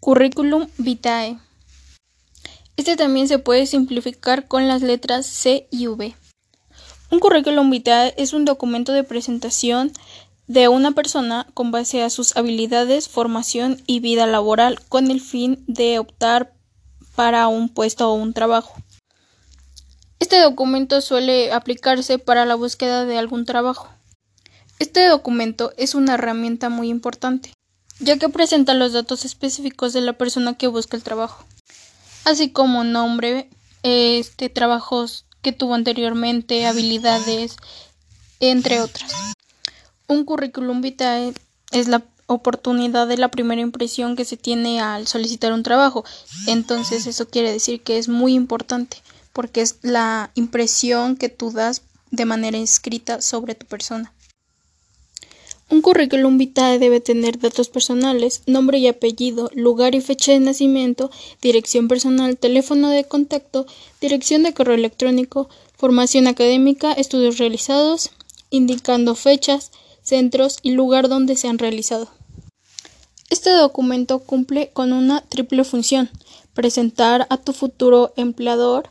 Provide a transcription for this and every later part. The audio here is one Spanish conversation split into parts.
Curriculum vitae. Este también se puede simplificar con las letras C y V. Un currículum vitae es un documento de presentación de una persona con base a sus habilidades, formación y vida laboral con el fin de optar para un puesto o un trabajo. Este documento suele aplicarse para la búsqueda de algún trabajo. Este documento es una herramienta muy importante ya que presenta los datos específicos de la persona que busca el trabajo, así como nombre, este, trabajos que tuvo anteriormente, habilidades, entre otras. Un currículum vitae es la oportunidad de la primera impresión que se tiene al solicitar un trabajo. Entonces eso quiere decir que es muy importante porque es la impresión que tú das de manera escrita sobre tu persona. Un currículum vitae debe tener datos personales, nombre y apellido, lugar y fecha de nacimiento, dirección personal, teléfono de contacto, dirección de correo electrónico, formación académica, estudios realizados, indicando fechas, centros y lugar donde se han realizado. Este documento cumple con una triple función: presentar a tu futuro empleador,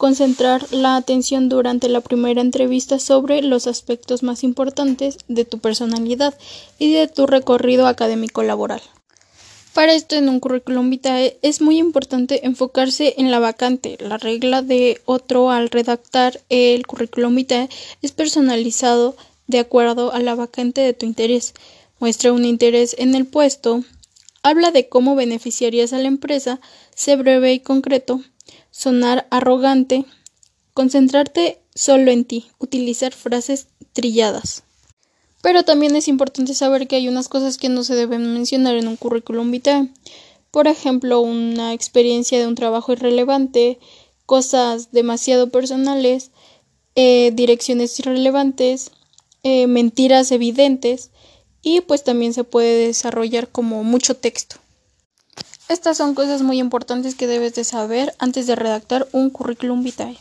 concentrar la atención durante la primera entrevista sobre los aspectos más importantes de tu personalidad y de tu recorrido académico laboral. Para esto en un currículum vitae es muy importante enfocarse en la vacante. La regla de otro al redactar el currículum vitae es personalizado de acuerdo a la vacante de tu interés. Muestra un interés en el puesto, habla de cómo beneficiarías a la empresa, sé breve y concreto, sonar arrogante, concentrarte solo en ti, utilizar frases trilladas. Pero también es importante saber que hay unas cosas que no se deben mencionar en un currículum vitae. Por ejemplo, una experiencia de un trabajo irrelevante, cosas demasiado personales, eh, direcciones irrelevantes, eh, mentiras evidentes y pues también se puede desarrollar como mucho texto. Estas son cosas muy importantes que debes de saber antes de redactar un currículum vitae.